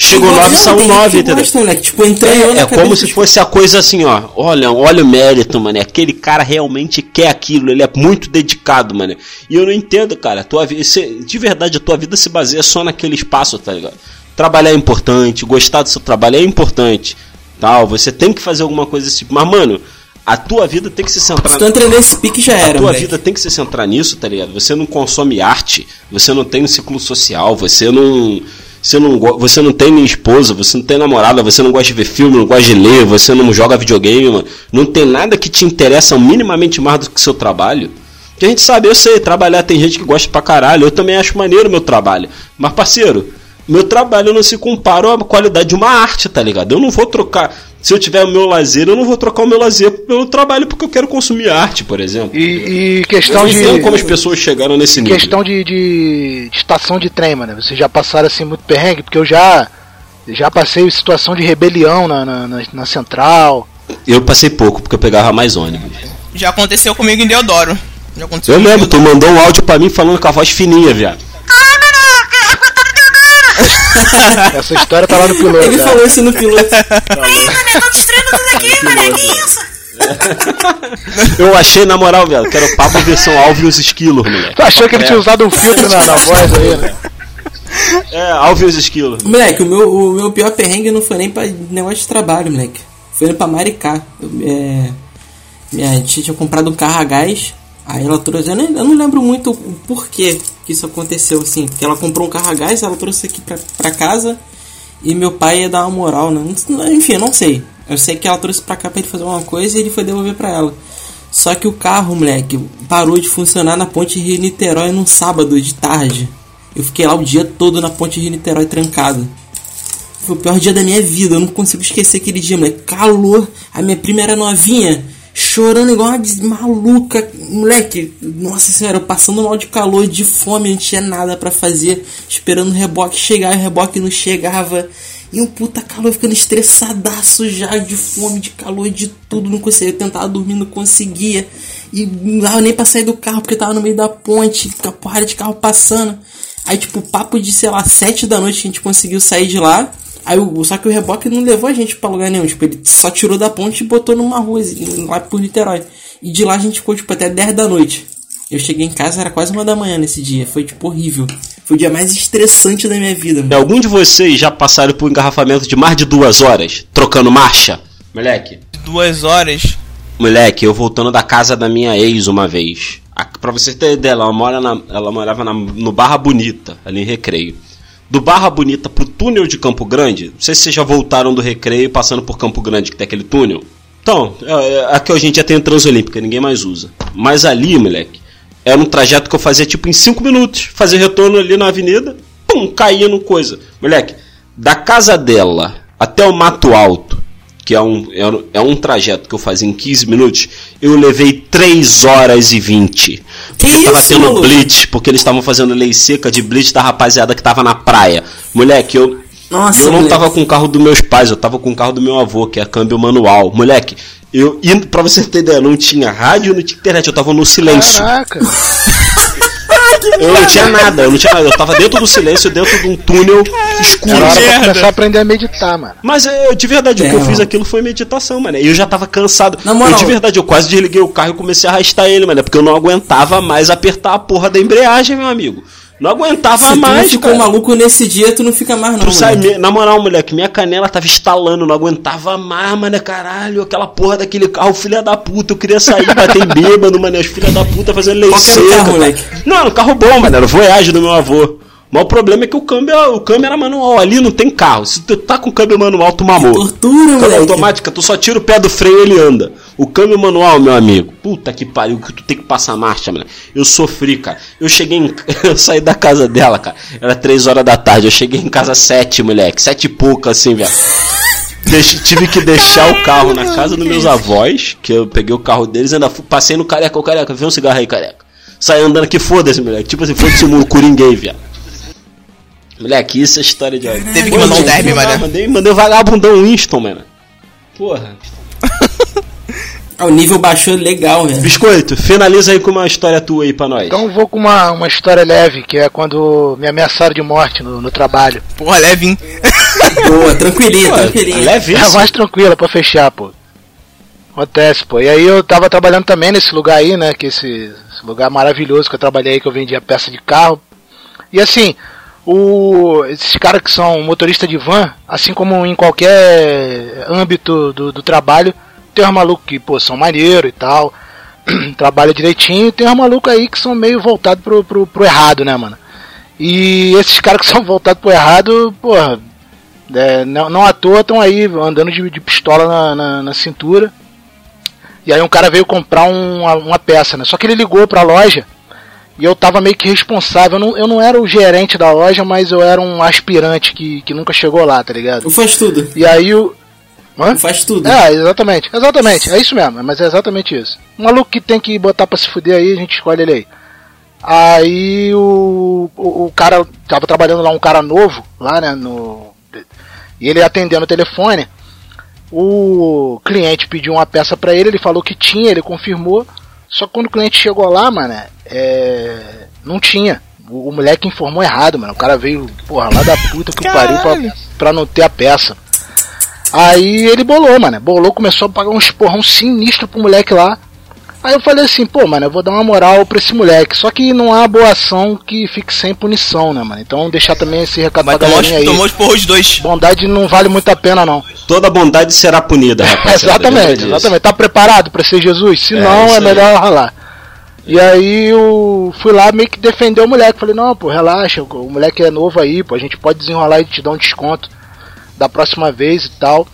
Chegou
Não,
9,
tem
saiu
gente
9,
que
entendeu?
moleque. Tipo,
É, é como se
tipo,
fosse a coisa assim, ó. Olha, olha o mérito, mano. Aquele cara realmente quer aquilo, ele é muito dedicado, mano. E eu não entendo, cara. Tua, vi- se- de verdade, a tua vida se baseia só naquele espaço, tá ligado? Trabalhar é importante, gostar do seu trabalho é importante. Tal, você tem que fazer alguma coisa desse tipo. Mas, mano, a tua vida tem que se centrar
Se tu entra nesse pique já
a
era,
tua
moleque.
vida tem que se centrar nisso, tá ligado? Você não consome arte, você não tem um ciclo social, você não. você não, você não tem nem esposa, você não tem namorada, você não gosta de ver filme, não gosta de ler, você não joga videogame, mano. Não tem nada que te interessa minimamente mais do que seu trabalho. Que a gente sabe, eu sei, trabalhar tem gente que gosta pra caralho. Eu também acho maneiro meu trabalho. Mas, parceiro, meu trabalho não se compara à qualidade de uma arte, tá ligado? Eu não vou trocar. Se eu tiver o meu lazer, eu não vou trocar o meu lazer pelo trabalho porque eu quero consumir arte, por exemplo.
E, e
eu
questão
não
de.
como as pessoas chegaram nesse nível.
Questão de, de, de estação de trem, mano. Vocês já passaram assim muito perrengue? Porque eu já. Já passei situação de rebelião na, na, na- na central.
Eu passei pouco porque eu pegava mais ônibus.
Já aconteceu comigo em Deodoro. Já aconteceu
Eu lembro,
em
tu mandou um áudio pra mim falando com a voz fininha, viado.
Essa história tá lá no piloto.
Ele
né?
falou isso no piloto.
Tô destruindo tudo aqui, mané, que isso?
Eu achei, na moral, velho, que era o papo versão Alve e os esquilos, moleque.
Tu achou que ele
É.
tinha usado um filtro na, na voz aí, né?
É, Alve e os esquilos.
Moleque, o meu, o meu pior perrengue não foi nem pra negócio de trabalho, moleque. Foi indo pra Maricá. Eu, é, minha tia tinha comprado um carro a gás. Aí ela trouxe. Eu, eu não lembro muito o porquê que isso aconteceu, assim. Porque ela comprou um carro a gás, ela trouxe aqui pra, pra casa. E meu pai ia dar uma moral, né? Enfim, eu não sei. Eu sei que ela trouxe pra cá pra ele fazer uma coisa e ele foi devolver pra ela. Só que o carro, moleque, parou de funcionar na ponte Rio-Niterói num sábado de tarde. Eu fiquei lá o dia todo na ponte Rio-Niterói trancado. Foi o pior dia da minha vida, eu não consigo esquecer aquele dia, moleque. Calor, a minha prima era novinha, chorando igual uma maluca. Moleque, nossa senhora, passando mal de calor, de fome, não tinha nada pra fazer, esperando o reboque chegar, o reboque não chegava. E um puta calor, ficando estressadaço já, de fome, de calor, de tudo, não conseguia. Eu tentava dormir, não conseguia. E não dava nem pra sair do carro, porque tava no meio da ponte, a porrada de carro passando. Aí, tipo, papo de, sei lá, sete da noite que a gente conseguiu sair de lá. Aí, o, só que o reboque não levou a gente pra lugar nenhum. Tipo, ele só tirou da ponte e botou numa rua, assim, lá por Niterói. E de lá a gente ficou, tipo, até 10 da noite. Eu cheguei em casa, era quase uma da manhã nesse dia. Foi, tipo, horrível. Foi o dia mais estressante da minha vida, mano.
Algum de vocês já passaram por um engarrafamento de mais de duas horas, trocando marcha? Moleque,
Duas horas.
moleque, eu voltando da casa da minha ex uma vez. A, pra você ter ideia, ela, mora na- ela morava na- no Barra Bonita, ali em Recreio. Do Barra Bonita pro túnel de Campo Grande, não sei se vocês já voltaram do Recreio passando por Campo Grande, que tem aquele túnel. Então, é, é, aqui hoje em dia tem a Transolímpica, ninguém mais usa. Mas ali, moleque, era um trajeto que eu fazia tipo em 5 minutos. Fazer retorno ali na avenida, pum, caía no coisa. Moleque, da casa dela até o Mato Alto, que é um, é, um- é um trajeto que eu fazia em 15 minutos, eu levei 3 horas e 20. Porque
Que
tava
isso,
tendo
maluco?
blitz, porque eles estavam fazendo lei seca de blitz da rapaziada que tava na praia. Moleque, eu,
Nossa,
eu não
moleque.
tava com o carro dos meus pais, eu tava com o carro do meu avô, que é câmbio manual. Moleque, eu indo, pra você ter ideia, não tinha rádio, não tinha internet, eu tava no silêncio.
Caraca.
Eu não tinha nada, eu não tinha nada. Eu tava dentro do silêncio, dentro de um túnel escuro.
Era hora pra começar a aprender a meditar, mano.
Mas é, de verdade, o que eu
É,
fiz aquilo foi meditação, mano. E eu já tava cansado.
Na moral.
Eu, de verdade, eu quase desliguei o carro e comecei a arrastar ele, mano. Porque eu não aguentava mais apertar a porra da embreagem, meu amigo. Não aguentava
Se
mais,
ficou
cara.
maluco nesse dia, tu não fica mais não,
Tu sai,
moleque.
me- na moral, moleque, minha canela tava estalando, não aguentava mais, mano, caralho, aquela porra daquele carro, filha da puta, eu queria sair, bater em bêbado, mano, os filha da puta fazendo lei
Qual carro, moleque?
Não, um carro bom, mano, era o Voyage do meu avô. Mas o problema é que o câmbio, o câmbio era manual, ali não tem carro, se tu tá com o câmbio manual, tu mamou.
tortura,
Câmbio
moleque.
automática, tu só tira o pé do freio e ele anda. O câmbio manual, meu amigo, puta que pariu, que tu tem que passar marcha, mano. Eu sofri, cara. Eu cheguei em... Eu saí da casa dela, cara. Era três horas da tarde. Eu cheguei em casa sete, moleque. Sete e pouco, assim, velho. Deixe- tive que deixar o carro na casa dos meus avós, que eu peguei o carro deles, ainda fui- passei no careca, ô careca, vê um cigarro aí, careca. Saí andando aqui, foda-se, moleque. Tipo assim, foda-se o coringuei, viado. Moleque, isso é história de.
Teve que mandar um derby, mano.
Mandei, mandei o vagabundão Winston, mano. Porra.
Ah, o nível baixou legal, velho.
Biscoito, finaliza aí com uma história tua aí pra nós.
Então eu vou com uma, uma história leve, que é quando me ameaçaram de morte no, no trabalho.
Porra, levinho.
Boa, tranquilinha, tranquilinha.
leve
É a
isso.
mais tranquila pra fechar, pô. Acontece, pô. E aí eu tava trabalhando também nesse lugar aí, né? Que esse, esse lugar maravilhoso que eu trabalhei aí, que eu vendia peça de carro. E assim, o, esses caras que são motorista de van, assim como em qualquer âmbito do, do trabalho, tem uns malucos que, pô, são maneiro e tal, trabalha direitinho, e tem uns malucos aí que são meio voltados pro, pro, pro errado, né, mano? E esses caras que são voltados pro errado, porra, é, não, não à toa estão aí andando de, de pistola na, na, na, cintura. E aí um cara veio comprar um, uma, uma, peça, né? Só que ele ligou pra loja e eu tava meio que responsável. Eu não, eu não era o gerente da loja, mas eu era um aspirante que, que nunca chegou lá, tá ligado?
Eu faz tudo.
E aí o.
Hã? Faz tudo.
É, exatamente. Exatamente. É isso mesmo, mas é exatamente isso. Um maluco que tem que botar pra se fuder aí, a gente escolhe ele aí. Aí o, o, o, cara tava trabalhando lá, um cara novo, lá, né, no. E ele atendendo o telefone. O cliente pediu uma peça para ele, ele falou que tinha, ele confirmou. Só que quando o cliente chegou lá, mano, é, não tinha. O, o, moleque informou errado, mano. O cara veio, porra, lá da puta que pariu pra, pra não ter a peça. Aí ele bolou, mano. Bolou, começou a pagar um esporrão sinistro pro moleque lá. Aí eu falei assim, pô, mano, eu vou dar uma moral pra esse moleque. Só que não há boa ação que fique sem punição, né, mano? Então deixar também esse recado
Mas
pra
galerinha aí. Tomou os porros dois.
Bondade não vale muito a pena, não.
Toda bondade será punida, rapaz.
exatamente, exatamente. Tá preparado pra ser Jesus? Se é, não, é melhor ralar. E aí eu fui lá meio que defender o moleque. Falei, não, pô, relaxa, o moleque é novo aí, pô, a gente pode desenrolar e te dar um desconto da próxima vez e tal.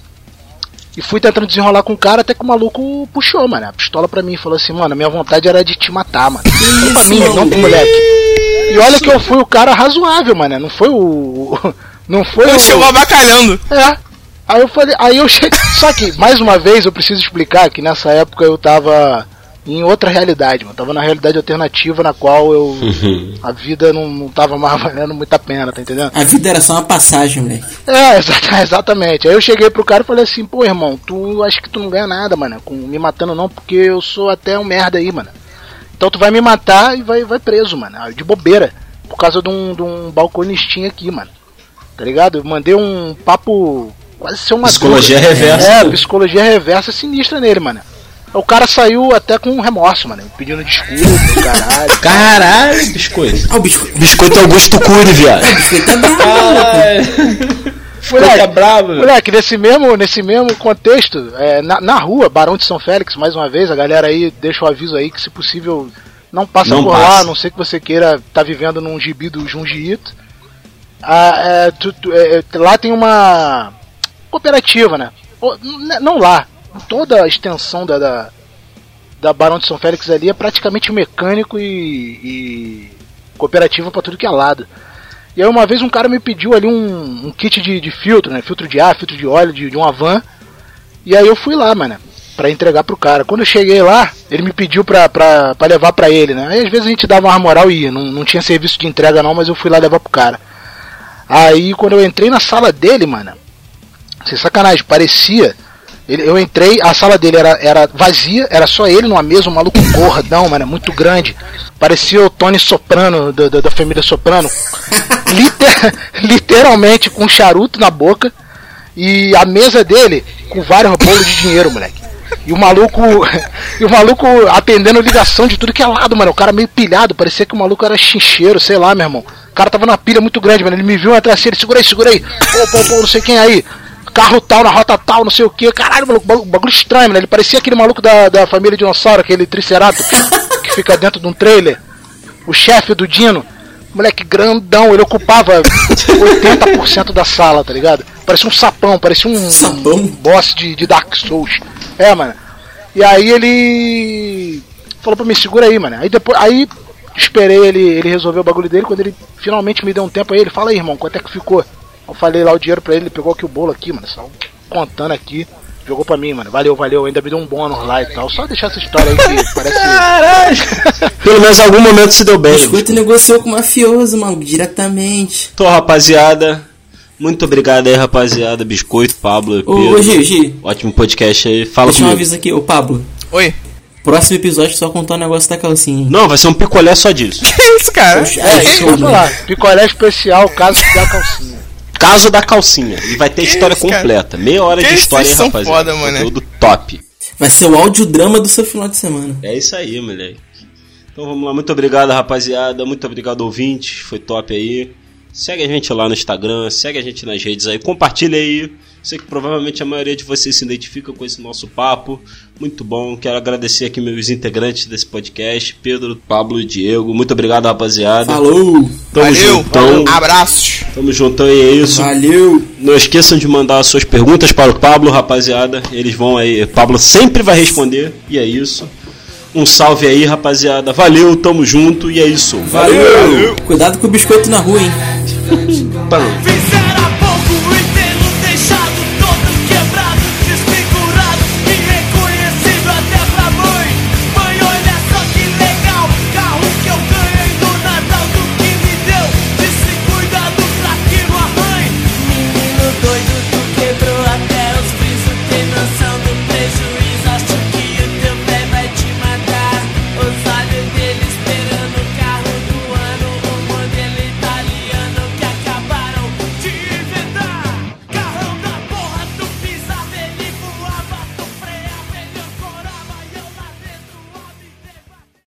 E fui tentando desenrolar com o cara até que o maluco puxou, mano. A pistola pra mim falou assim, mano, minha vontade era de te matar, mano. Não pra mim, não pro moleque. E olha que eu fui o cara razoável, mano. Não foi o. Não foi
eu
o.
chegou abacalhando.
É. Aí eu falei, aí eu cheguei. Só que, mais uma vez, eu preciso explicar que nessa época eu tava em outra realidade, mano. Tava na realidade alternativa na qual eu. Uhum. A vida não, não tava mais valendo muita pena, tá entendendo?
A vida era só uma passagem, moleque.
É, exatamente. Aí eu cheguei pro cara e falei assim, pô, irmão, tu acho que tu não ganha nada, mano, com me matando não, porque eu sou até um merda aí, mano. Então tu vai me matar e vai, vai preso, mano. De bobeira. Por causa de um, de um balconistinho aqui, mano. Tá ligado? Eu mandei um papo quase ser uma
Psicologia dúvida. reversa.
É, psicologia reversa sinistra nele, mano. O cara saiu até com remorso, mano. Pedindo desculpa, caralho.
Caralho, biscoito.
Ah, o biscoito.
Biscoito Augusto Cury, viado.
O biscoito é bravo,
moleque. é bravo, moleque, nesse mesmo, nesse mesmo contexto, é, na, na rua, Barão de São Félix, mais uma vez, a galera aí deixa o aviso aí que se possível não passa não por passa. lá, a não sei que você queira estar tá vivendo num gibi do Junji Ito. Ah, é, tu, tu, é, lá tem uma cooperativa, né? Não lá, toda a extensão da, da, da Barão de São Félix ali é praticamente mecânico e, e cooperativa para tudo que é lado. E aí uma vez um cara me pediu ali um, um kit de, de, filtro, né? Filtro de ar, filtro de óleo de, de uma van. E aí eu fui lá, mano, pra entregar pro cara. Quando eu cheguei lá, ele me pediu pra, pra, pra levar pra ele, né? Aí às vezes a gente dava uma moral e ia. Não, não tinha serviço de entrega não, mas eu fui lá levar pro cara. Aí quando eu entrei na sala dele, mano, sem sacanagem, parecia ele, eu entrei, a sala dele era, era vazia, era só ele numa mesa, um maluco gordão, mano, muito grande. Parecia o Tony Soprano, da, da, da família Soprano. Liter, literalmente com um charuto na boca. E a mesa dele com vários bolos de dinheiro, moleque. E o maluco. E o maluco atendendo ligação de tudo que é lado, mano. O cara meio pilhado, parecia que o maluco era chincheiro, sei lá, meu irmão. O cara tava numa pilha muito grande, mano. Ele me viu atrás assim, ele segura aí, segura aí. Pô, pô, pô, não sei quem aí carro tal, na rota tal, não sei o que. Caralho, maluco, bagulho, estranho, né? Ele parecia aquele maluco da, da família dinossauro, aquele triceratops que fica dentro de um trailer. O chefe do Dino. Moleque grandão, ele ocupava 80% da sala, tá ligado? Parecia um sapão, parecia um, sapão? um boss de, de Dark Souls. É, mano. E aí ele falou pra mim, segura aí, mano. Aí depois, aí esperei ele, ele resolver o bagulho dele. Quando ele finalmente me deu um tempo aí, ele fala aí, irmão, quanto é que ficou? Eu falei lá o dinheiro pra ele, ele pegou aqui o bolo aqui, mano. Só contando aqui. Jogou pra mim, mano. Valeu, valeu. Ainda me deu um bônus lá e tal. Só deixar essa história aí que parece.
Caralho! Pelo menos em algum momento se deu bem. O
biscoito negociou com o mafioso, mano, diretamente.
Tô, rapaziada. Muito obrigado aí, rapaziada. Biscoito, Pablo, Pedro.
Ô, Gi, Gi.
Ótimo podcast aí. Fala
Deixa comigo. um aviso aqui, ô Pablo.
Oi.
Próximo episódio só contar o um negócio da calcinha.
Não, vai ser um picolé só disso.
que isso, cara?
É, é isso, falar. Picolé especial, caso da calcinha.
Caso da calcinha. E vai ter que história isso, completa. Meia hora
que
de história, hein, rapaziada.
Foda, mano.
Conteúdo top.
Vai ser o audiodrama do seu final de semana.
É isso aí, moleque. Então vamos lá. Muito obrigado, rapaziada. Muito obrigado, ouvintes. Foi top aí. Segue a gente lá no Instagram, segue a gente nas redes aí, compartilha aí. Sei que provavelmente a maioria de vocês se identifica com esse nosso papo. Muito bom. Quero agradecer aqui meus integrantes desse podcast, Pedro, Pablo e Diego. Muito obrigado, rapaziada.
Falou!
Tamo
Valeu,
juntão.
abraços.
Tamo juntão e é isso.
Valeu!
Não esqueçam de mandar suas perguntas para o Pablo, rapaziada. Eles vão aí. Pablo sempre vai responder. E é isso. Um salve aí, rapaziada. Valeu, tamo junto. E é isso. Valeu!
Cuidado com o biscoito na rua, hein?
Pam.
Fizeram pouco